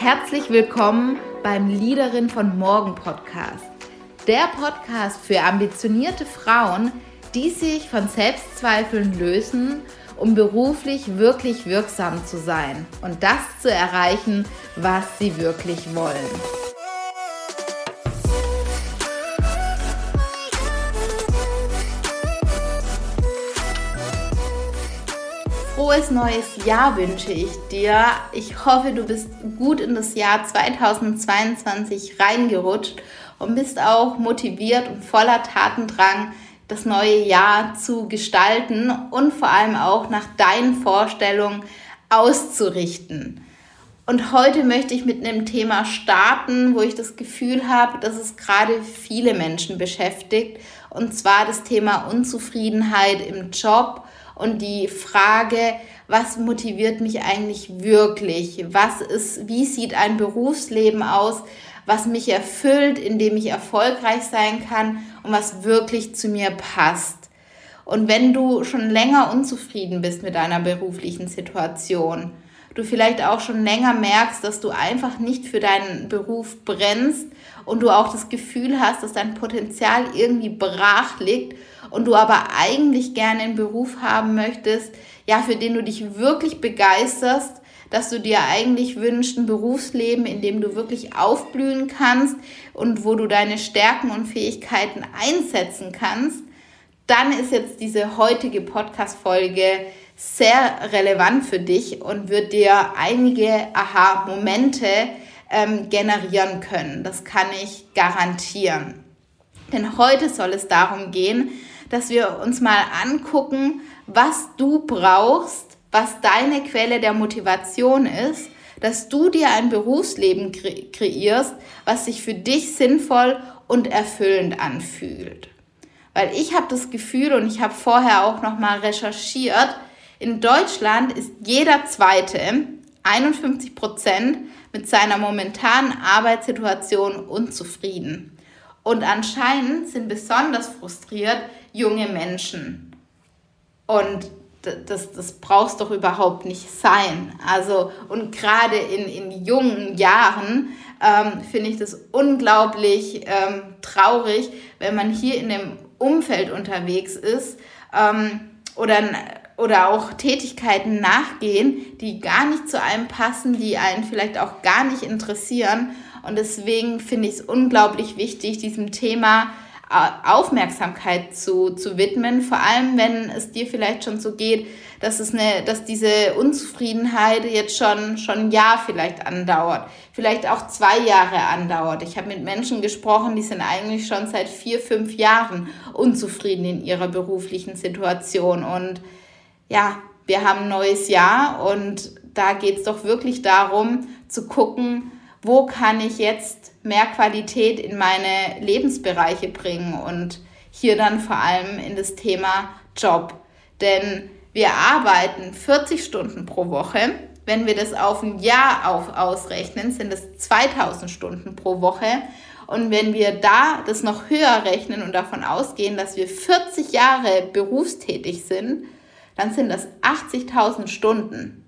Herzlich willkommen beim Liederin von Morgen Podcast. Der Podcast für ambitionierte Frauen, die sich von Selbstzweifeln lösen, um beruflich wirklich wirksam zu sein und das zu erreichen, was sie wirklich wollen. Frohes neues Jahr wünsche ich dir. Ich hoffe, du bist gut in das Jahr 2022 reingerutscht und bist auch motiviert und voller Tatendrang, das neue Jahr zu gestalten und vor allem auch nach deinen Vorstellungen auszurichten. Und heute möchte ich mit einem Thema starten, wo ich das Gefühl habe, dass es gerade viele Menschen beschäftigt. Und zwar das Thema Unzufriedenheit im Job und die Frage, was motiviert mich eigentlich wirklich? Was ist, wie sieht ein Berufsleben aus, was mich erfüllt, in dem ich erfolgreich sein kann und was wirklich zu mir passt? Und wenn du schon länger unzufrieden bist mit deiner beruflichen Situation, du vielleicht auch schon länger merkst, dass du einfach nicht für deinen Beruf brennst und du auch das Gefühl hast, dass dein Potenzial irgendwie brach liegt und du aber eigentlich gerne einen Beruf haben möchtest, ja, für den du dich wirklich begeisterst, dass du dir eigentlich wünschst, ein Berufsleben, in dem du wirklich aufblühen kannst und wo du deine Stärken und Fähigkeiten einsetzen kannst, dann ist jetzt diese heutige Podcast-Folge sehr relevant für dich und wird dir einige Aha-Momente ähm, generieren können. Das kann ich garantieren. Denn heute soll es darum gehen, dass wir uns mal angucken, was du brauchst, was deine Quelle der Motivation ist, dass du dir ein Berufsleben kre kreierst, was sich für dich sinnvoll und erfüllend anfühlt. Weil ich habe das Gefühl und ich habe vorher auch noch mal recherchiert, in Deutschland ist jeder zweite 51 Prozent mit seiner momentanen Arbeitssituation unzufrieden. Und anscheinend sind besonders frustriert junge Menschen. Und das, das brauchst doch überhaupt nicht sein. Also, und gerade in, in jungen Jahren ähm, finde ich das unglaublich ähm, traurig, wenn man hier in dem Umfeld unterwegs ist ähm, oder, oder auch Tätigkeiten nachgehen, die gar nicht zu einem passen, die einen vielleicht auch gar nicht interessieren. Und deswegen finde ich es unglaublich wichtig, diesem Thema Aufmerksamkeit zu, zu widmen, vor allem wenn es dir vielleicht schon so geht, dass es eine, dass diese Unzufriedenheit jetzt schon schon ein Jahr vielleicht andauert, vielleicht auch zwei Jahre andauert. Ich habe mit Menschen gesprochen, die sind eigentlich schon seit vier, fünf Jahren unzufrieden in ihrer beruflichen Situation und ja, wir haben ein neues Jahr und da geht es doch wirklich darum zu gucken, wo kann ich jetzt mehr Qualität in meine Lebensbereiche bringen und hier dann vor allem in das Thema Job. Denn wir arbeiten 40 Stunden pro Woche. Wenn wir das auf ein Jahr auf, ausrechnen, sind es 2000 Stunden pro Woche. Und wenn wir da das noch höher rechnen und davon ausgehen, dass wir 40 Jahre berufstätig sind, dann sind das 80.000 Stunden.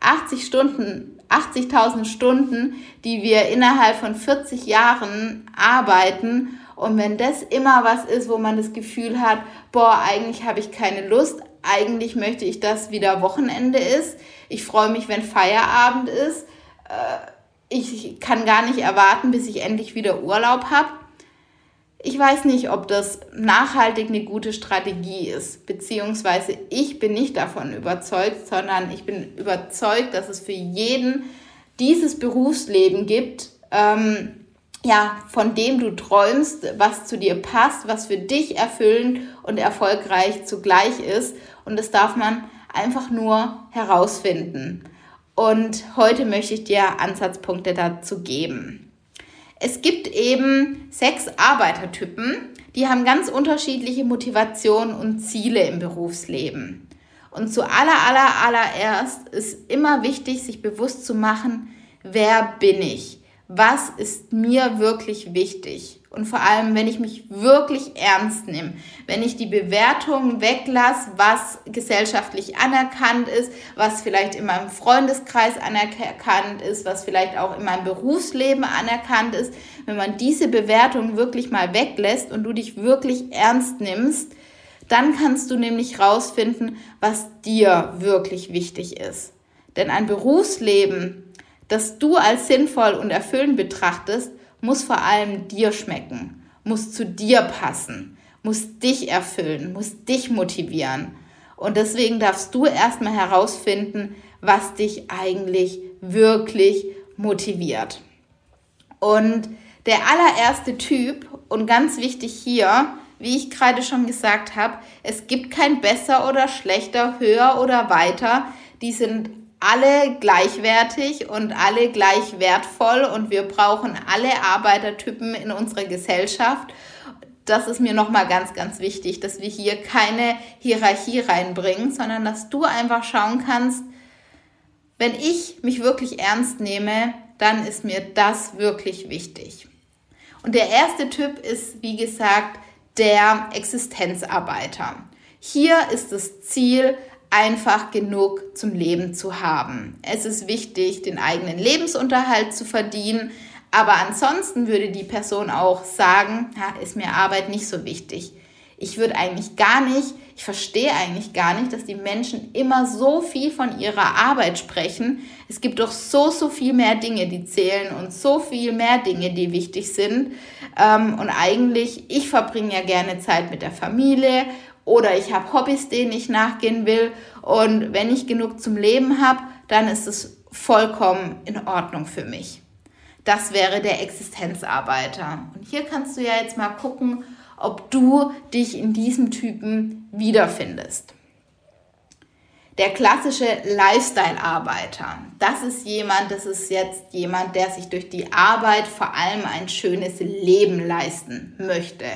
80 Stunden 80.000 Stunden, die wir innerhalb von 40 Jahren arbeiten. Und wenn das immer was ist, wo man das Gefühl hat, boah, eigentlich habe ich keine Lust, eigentlich möchte ich, dass wieder Wochenende ist. Ich freue mich, wenn Feierabend ist. Äh, ich kann gar nicht erwarten, bis ich endlich wieder Urlaub habe. Ich weiß nicht, ob das nachhaltig eine gute Strategie ist, beziehungsweise ich bin nicht davon überzeugt, sondern ich bin überzeugt, dass es für jeden dieses Berufsleben gibt, ähm, ja, von dem du träumst, was zu dir passt, was für dich erfüllend und erfolgreich zugleich ist. Und das darf man einfach nur herausfinden. Und heute möchte ich dir Ansatzpunkte dazu geben. Es gibt eben sechs Arbeitertypen, die haben ganz unterschiedliche Motivationen und Ziele im Berufsleben. Und zu aller, aller, allererst ist immer wichtig, sich bewusst zu machen, wer bin ich? Was ist mir wirklich wichtig? Und vor allem, wenn ich mich wirklich ernst nehme, wenn ich die Bewertungen weglasse, was gesellschaftlich anerkannt ist, was vielleicht in meinem Freundeskreis anerkannt ist, was vielleicht auch in meinem Berufsleben anerkannt ist, wenn man diese Bewertungen wirklich mal weglässt und du dich wirklich ernst nimmst, dann kannst du nämlich rausfinden, was dir wirklich wichtig ist. Denn ein Berufsleben, das du als sinnvoll und erfüllend betrachtest, muss vor allem dir schmecken, muss zu dir passen, muss dich erfüllen, muss dich motivieren. Und deswegen darfst du erstmal herausfinden, was dich eigentlich wirklich motiviert. Und der allererste Typ und ganz wichtig hier, wie ich gerade schon gesagt habe, es gibt kein besser oder schlechter, höher oder weiter. Die sind alle gleichwertig und alle gleich wertvoll und wir brauchen alle Arbeitertypen in unserer Gesellschaft. Das ist mir nochmal ganz, ganz wichtig, dass wir hier keine Hierarchie reinbringen, sondern dass du einfach schauen kannst, wenn ich mich wirklich ernst nehme, dann ist mir das wirklich wichtig. Und der erste Typ ist, wie gesagt, der Existenzarbeiter. Hier ist das Ziel, einfach genug zum Leben zu haben. Es ist wichtig, den eigenen Lebensunterhalt zu verdienen, aber ansonsten würde die Person auch sagen, ist mir Arbeit nicht so wichtig. Ich würde eigentlich gar nicht, ich verstehe eigentlich gar nicht, dass die Menschen immer so viel von ihrer Arbeit sprechen. Es gibt doch so, so viel mehr Dinge, die zählen und so viel mehr Dinge, die wichtig sind. Ähm, und eigentlich, ich verbringe ja gerne Zeit mit der Familie oder ich habe Hobbys, denen ich nachgehen will. Und wenn ich genug zum Leben habe, dann ist es vollkommen in Ordnung für mich. Das wäre der Existenzarbeiter. Und hier kannst du ja jetzt mal gucken, ob du dich in diesem Typen wiederfindest. Der klassische Lifestyle-Arbeiter, das ist jemand, das ist jetzt jemand, der sich durch die Arbeit vor allem ein schönes Leben leisten möchte.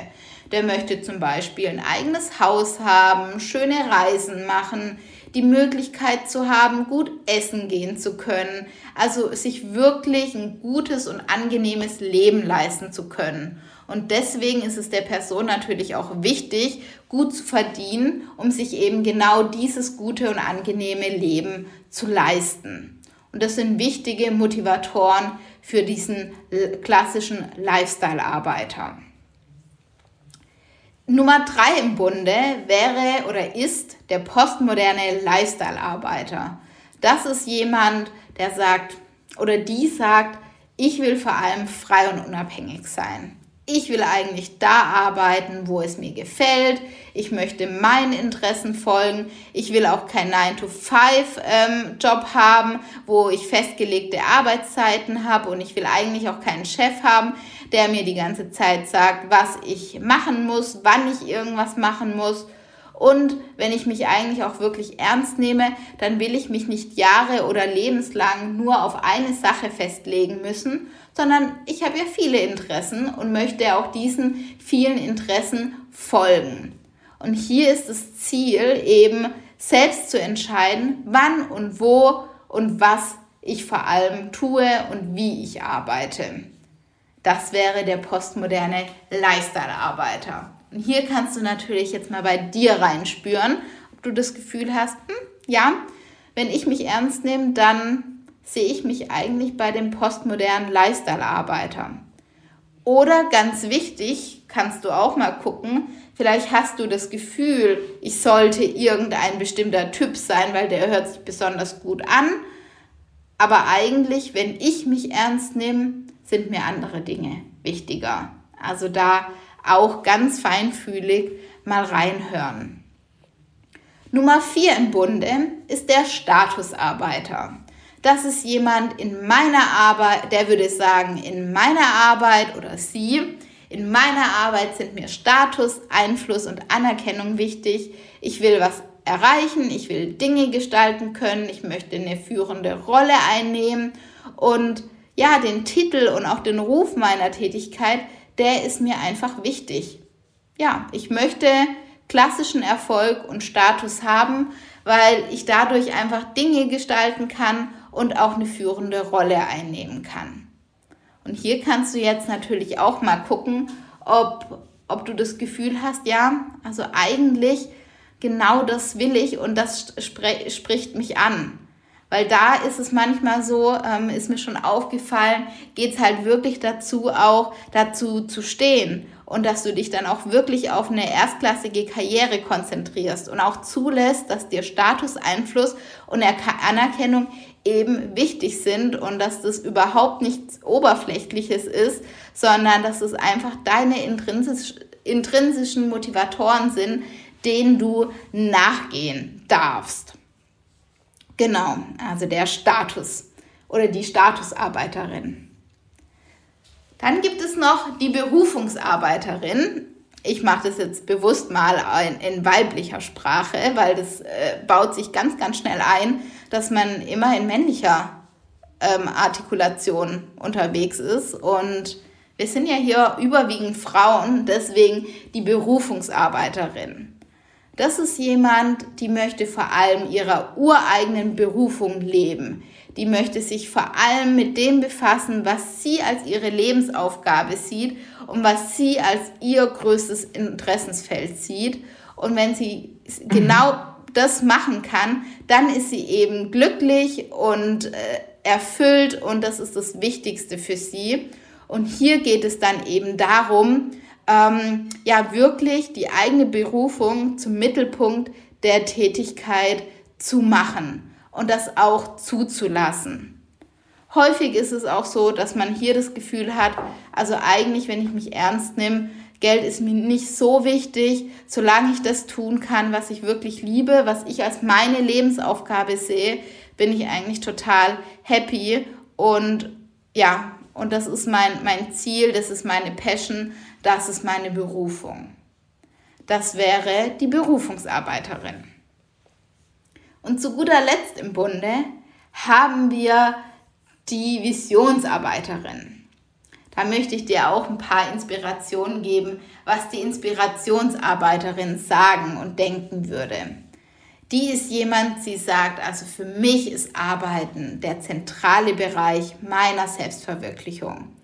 Der möchte zum Beispiel ein eigenes Haus haben, schöne Reisen machen, die Möglichkeit zu haben, gut essen gehen zu können, also sich wirklich ein gutes und angenehmes Leben leisten zu können. Und deswegen ist es der Person natürlich auch wichtig, gut zu verdienen, um sich eben genau dieses gute und angenehme Leben zu leisten. Und das sind wichtige Motivatoren für diesen klassischen Lifestyle-Arbeiter. Nummer drei im Bunde wäre oder ist der postmoderne Lifestyle-Arbeiter. Das ist jemand, der sagt oder die sagt, ich will vor allem frei und unabhängig sein. Ich will eigentlich da arbeiten, wo es mir gefällt. Ich möchte meinen Interessen folgen. Ich will auch keinen 9-to-5-Job ähm, haben, wo ich festgelegte Arbeitszeiten habe. Und ich will eigentlich auch keinen Chef haben, der mir die ganze Zeit sagt, was ich machen muss, wann ich irgendwas machen muss. Und wenn ich mich eigentlich auch wirklich ernst nehme, dann will ich mich nicht Jahre oder lebenslang nur auf eine Sache festlegen müssen, sondern ich habe ja viele Interessen und möchte auch diesen vielen Interessen folgen. Und hier ist das Ziel eben selbst zu entscheiden, wann und wo und was ich vor allem tue und wie ich arbeite. Das wäre der postmoderne Lifestyle-Arbeiter. Und hier kannst du natürlich jetzt mal bei dir reinspüren, ob du das Gefühl hast, hm, ja, wenn ich mich ernst nehme, dann sehe ich mich eigentlich bei dem postmodernen Lifestyle-Arbeiter. Oder ganz wichtig, kannst du auch mal gucken, vielleicht hast du das Gefühl, ich sollte irgendein bestimmter Typ sein, weil der hört sich besonders gut an. Aber eigentlich, wenn ich mich ernst nehme, sind mir andere Dinge wichtiger. Also da auch ganz feinfühlig mal reinhören. Nummer vier im Bunde ist der Statusarbeiter. Das ist jemand in meiner Arbeit, der würde sagen, in meiner Arbeit oder sie, in meiner Arbeit sind mir Status, Einfluss und Anerkennung wichtig. Ich will was erreichen, ich will Dinge gestalten können, ich möchte eine führende Rolle einnehmen und ja, den Titel und auch den Ruf meiner Tätigkeit, der ist mir einfach wichtig. Ja, ich möchte klassischen Erfolg und Status haben, weil ich dadurch einfach Dinge gestalten kann und auch eine führende Rolle einnehmen kann. Und hier kannst du jetzt natürlich auch mal gucken, ob, ob du das Gefühl hast, ja, also eigentlich genau das will ich und das spricht mich an. Weil da ist es manchmal so, ähm, ist mir schon aufgefallen, geht es halt wirklich dazu, auch dazu zu stehen und dass du dich dann auch wirklich auf eine erstklassige Karriere konzentrierst und auch zulässt, dass dir Status, Einfluss und Anerkennung eben wichtig sind und dass das überhaupt nichts Oberflächliches ist, sondern dass es einfach deine intrinsisch, intrinsischen Motivatoren sind, denen du nachgehen darfst. Genau, also der Status oder die Statusarbeiterin. Dann gibt es noch die Berufungsarbeiterin. Ich mache das jetzt bewusst mal in, in weiblicher Sprache, weil das äh, baut sich ganz, ganz schnell ein, dass man immer in männlicher ähm, Artikulation unterwegs ist. Und wir sind ja hier überwiegend Frauen, deswegen die Berufungsarbeiterin. Das ist jemand, die möchte vor allem ihrer ureigenen Berufung leben. Die möchte sich vor allem mit dem befassen, was sie als ihre Lebensaufgabe sieht und was sie als ihr größtes Interessensfeld sieht. Und wenn sie genau das machen kann, dann ist sie eben glücklich und äh, erfüllt und das ist das Wichtigste für sie. Und hier geht es dann eben darum, ähm, ja wirklich die eigene Berufung zum Mittelpunkt der Tätigkeit zu machen und das auch zuzulassen. Häufig ist es auch so, dass man hier das Gefühl hat, also eigentlich, wenn ich mich ernst nehme, Geld ist mir nicht so wichtig, solange ich das tun kann, was ich wirklich liebe, was ich als meine Lebensaufgabe sehe, bin ich eigentlich total happy und ja, und das ist mein, mein Ziel, das ist meine Passion, das ist meine Berufung. Das wäre die Berufungsarbeiterin. Und zu guter Letzt im Bunde haben wir die Visionsarbeiterin. Da möchte ich dir auch ein paar Inspirationen geben, was die Inspirationsarbeiterin sagen und denken würde. Die ist jemand, sie sagt, also für mich ist Arbeiten der zentrale Bereich meiner Selbstverwirklichung.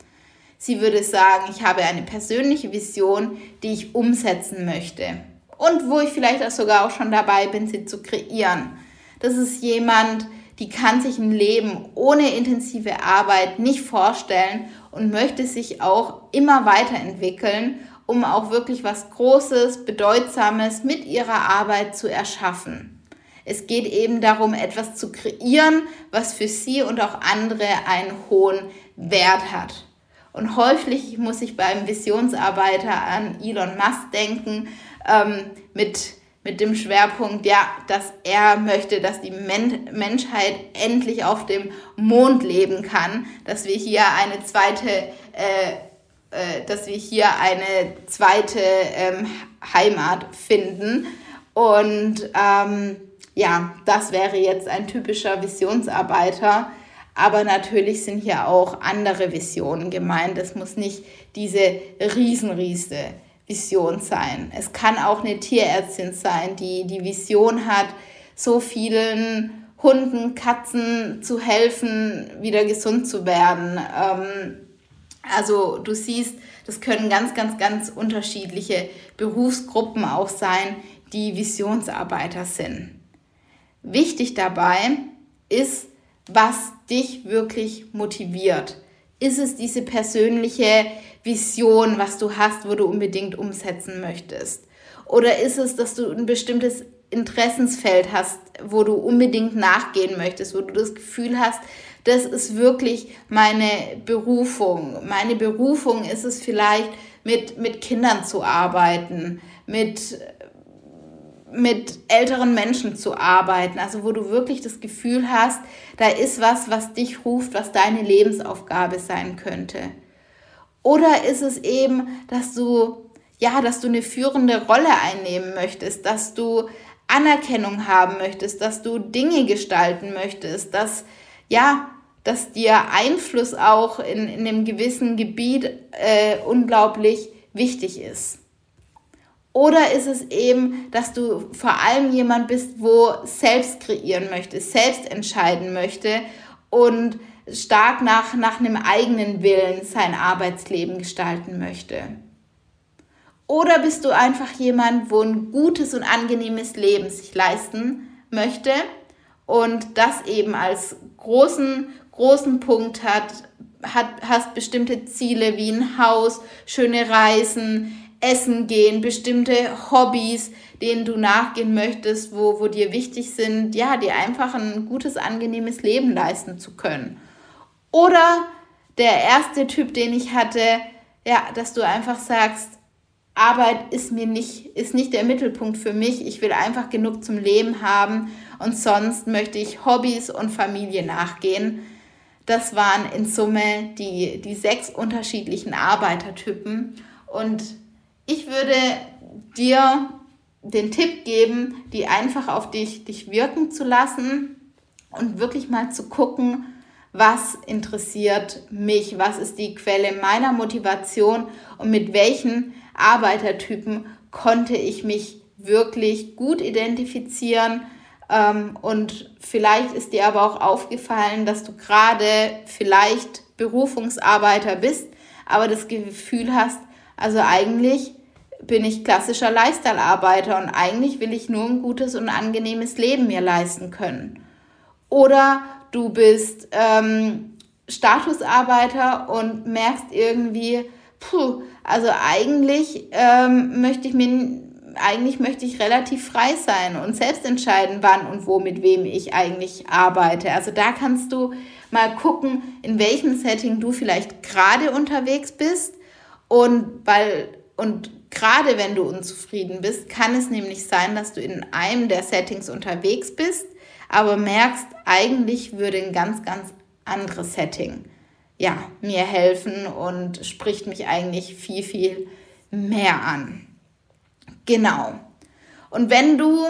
Sie würde sagen, ich habe eine persönliche Vision, die ich umsetzen möchte und wo ich vielleicht auch sogar auch schon dabei bin, sie zu kreieren. Das ist jemand, die kann sich ein Leben ohne intensive Arbeit nicht vorstellen und möchte sich auch immer weiterentwickeln, um auch wirklich was Großes, Bedeutsames mit ihrer Arbeit zu erschaffen. Es geht eben darum, etwas zu kreieren, was für sie und auch andere einen hohen Wert hat. Und häufig muss ich beim Visionsarbeiter an Elon Musk denken, ähm, mit, mit dem Schwerpunkt, ja, dass er möchte, dass die Men Menschheit endlich auf dem Mond leben kann, dass wir hier eine zweite, äh, äh, dass wir hier eine zweite ähm, Heimat finden. Und ähm, ja, das wäre jetzt ein typischer Visionsarbeiter aber natürlich sind hier auch andere Visionen gemeint. Es muss nicht diese riesenriese Vision sein. Es kann auch eine Tierärztin sein, die die Vision hat, so vielen Hunden, Katzen zu helfen, wieder gesund zu werden. Ähm, also du siehst, das können ganz, ganz, ganz unterschiedliche Berufsgruppen auch sein, die Visionsarbeiter sind. Wichtig dabei ist, was dich wirklich motiviert? Ist es diese persönliche Vision, was du hast, wo du unbedingt umsetzen möchtest? Oder ist es, dass du ein bestimmtes Interessensfeld hast, wo du unbedingt nachgehen möchtest, wo du das Gefühl hast, das ist wirklich meine Berufung. Meine Berufung ist es vielleicht, mit, mit Kindern zu arbeiten, mit mit älteren Menschen zu arbeiten, also wo du wirklich das Gefühl hast, da ist was, was dich ruft, was deine Lebensaufgabe sein könnte. Oder ist es eben, dass du ja, dass du eine führende Rolle einnehmen möchtest, dass du Anerkennung haben möchtest, dass du Dinge gestalten möchtest, dass ja, dass dir Einfluss auch in, in einem gewissen Gebiet äh, unglaublich wichtig ist. Oder ist es eben, dass du vor allem jemand bist, wo selbst kreieren möchte, selbst entscheiden möchte und stark nach, nach einem eigenen Willen sein Arbeitsleben gestalten möchte? Oder bist du einfach jemand, wo ein gutes und angenehmes Leben sich leisten möchte und das eben als großen, großen Punkt hat, hat, hast bestimmte Ziele wie ein Haus, schöne Reisen, Essen gehen, bestimmte Hobbys, denen du nachgehen möchtest, wo, wo dir wichtig sind, ja, dir einfach ein gutes, angenehmes Leben leisten zu können. Oder der erste Typ, den ich hatte, ja, dass du einfach sagst, Arbeit ist mir nicht, ist nicht der Mittelpunkt für mich. Ich will einfach genug zum Leben haben und sonst möchte ich Hobbys und Familie nachgehen. Das waren in Summe die, die sechs unterschiedlichen Arbeitertypen. Und ich würde dir den Tipp geben, die einfach auf dich, dich wirken zu lassen und wirklich mal zu gucken, was interessiert mich, was ist die Quelle meiner Motivation und mit welchen Arbeitertypen konnte ich mich wirklich gut identifizieren. Ähm, und vielleicht ist dir aber auch aufgefallen, dass du gerade vielleicht Berufungsarbeiter bist, aber das Gefühl hast, also eigentlich bin ich klassischer Lifestyle-Arbeiter und eigentlich will ich nur ein gutes und angenehmes Leben mir leisten können. Oder du bist ähm, Statusarbeiter und merkst irgendwie, puh, also eigentlich ähm, möchte ich mir eigentlich möchte ich relativ frei sein und selbst entscheiden, wann und wo mit wem ich eigentlich arbeite. Also da kannst du mal gucken, in welchem Setting du vielleicht gerade unterwegs bist und weil und gerade wenn du unzufrieden bist, kann es nämlich sein, dass du in einem der Settings unterwegs bist, aber merkst, eigentlich würde ein ganz ganz anderes Setting ja, mir helfen und spricht mich eigentlich viel, viel mehr an. Genau. Und wenn du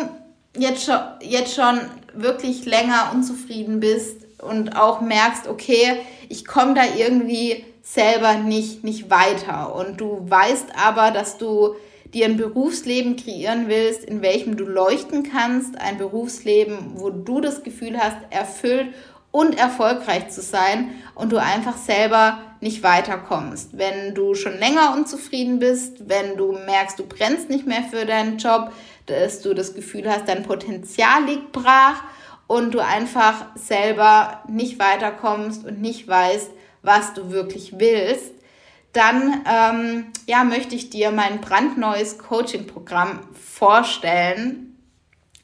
jetzt schon, jetzt schon wirklich länger unzufrieden bist und auch merkst, okay, ich komme da irgendwie selber nicht, nicht weiter und du weißt aber, dass du dir ein Berufsleben kreieren willst, in welchem du leuchten kannst, ein Berufsleben, wo du das Gefühl hast, erfüllt und erfolgreich zu sein und du einfach selber nicht weiterkommst. Wenn du schon länger unzufrieden bist, wenn du merkst, du brennst nicht mehr für deinen Job, dass du das Gefühl hast, dein Potenzial liegt brach und du einfach selber nicht weiterkommst und nicht weißt, was du wirklich willst, dann ähm, ja, möchte ich dir mein brandneues Coaching-Programm vorstellen.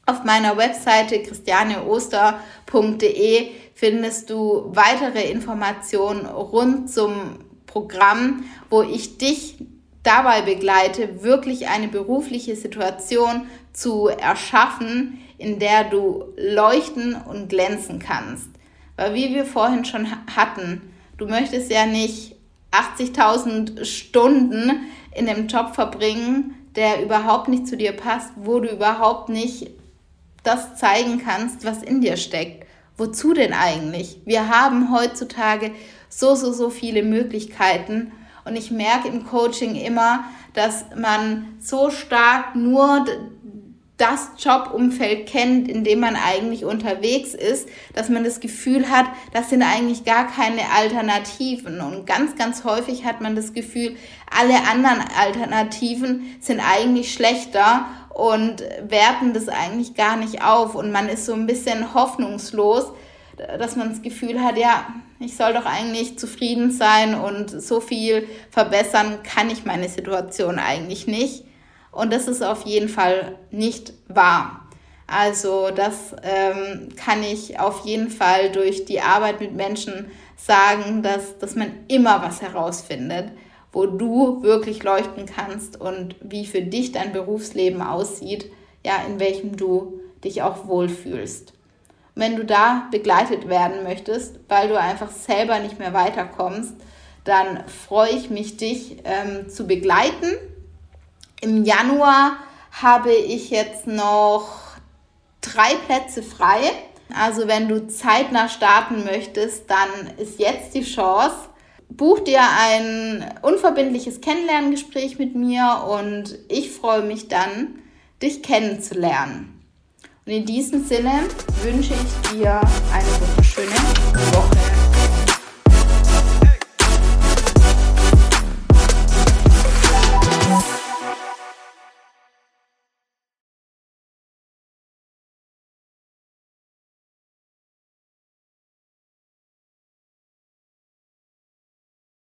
Auf meiner Webseite christianeoster.de findest du weitere Informationen rund zum Programm, wo ich dich dabei begleite, wirklich eine berufliche Situation zu erschaffen, in der du leuchten und glänzen kannst. Weil wie wir vorhin schon hatten, du möchtest ja nicht 80.000 Stunden in einem Job verbringen, der überhaupt nicht zu dir passt, wo du überhaupt nicht das zeigen kannst, was in dir steckt. Wozu denn eigentlich? Wir haben heutzutage so, so, so viele Möglichkeiten. Und ich merke im Coaching immer, dass man so stark nur das Jobumfeld kennt, in dem man eigentlich unterwegs ist, dass man das Gefühl hat, das sind eigentlich gar keine Alternativen. Und ganz, ganz häufig hat man das Gefühl, alle anderen Alternativen sind eigentlich schlechter und werten das eigentlich gar nicht auf und man ist so ein bisschen hoffnungslos, dass man das Gefühl hat, ja, ich soll doch eigentlich zufrieden sein und so viel verbessern kann ich meine Situation eigentlich nicht. Und das ist auf jeden Fall nicht wahr. Also das ähm, kann ich auf jeden Fall durch die Arbeit mit Menschen sagen, dass, dass man immer was herausfindet wo du wirklich leuchten kannst und wie für dich dein Berufsleben aussieht, ja, in welchem du dich auch wohlfühlst. wenn du da begleitet werden möchtest, weil du einfach selber nicht mehr weiterkommst, dann freue ich mich, dich ähm, zu begleiten. Im Januar habe ich jetzt noch drei Plätze frei. Also wenn du zeitnah starten möchtest, dann ist jetzt die Chance buch dir ein unverbindliches Kennenlerngespräch mit mir und ich freue mich dann, dich kennenzulernen. Und in diesem Sinne wünsche ich dir eine wunderschöne Woche.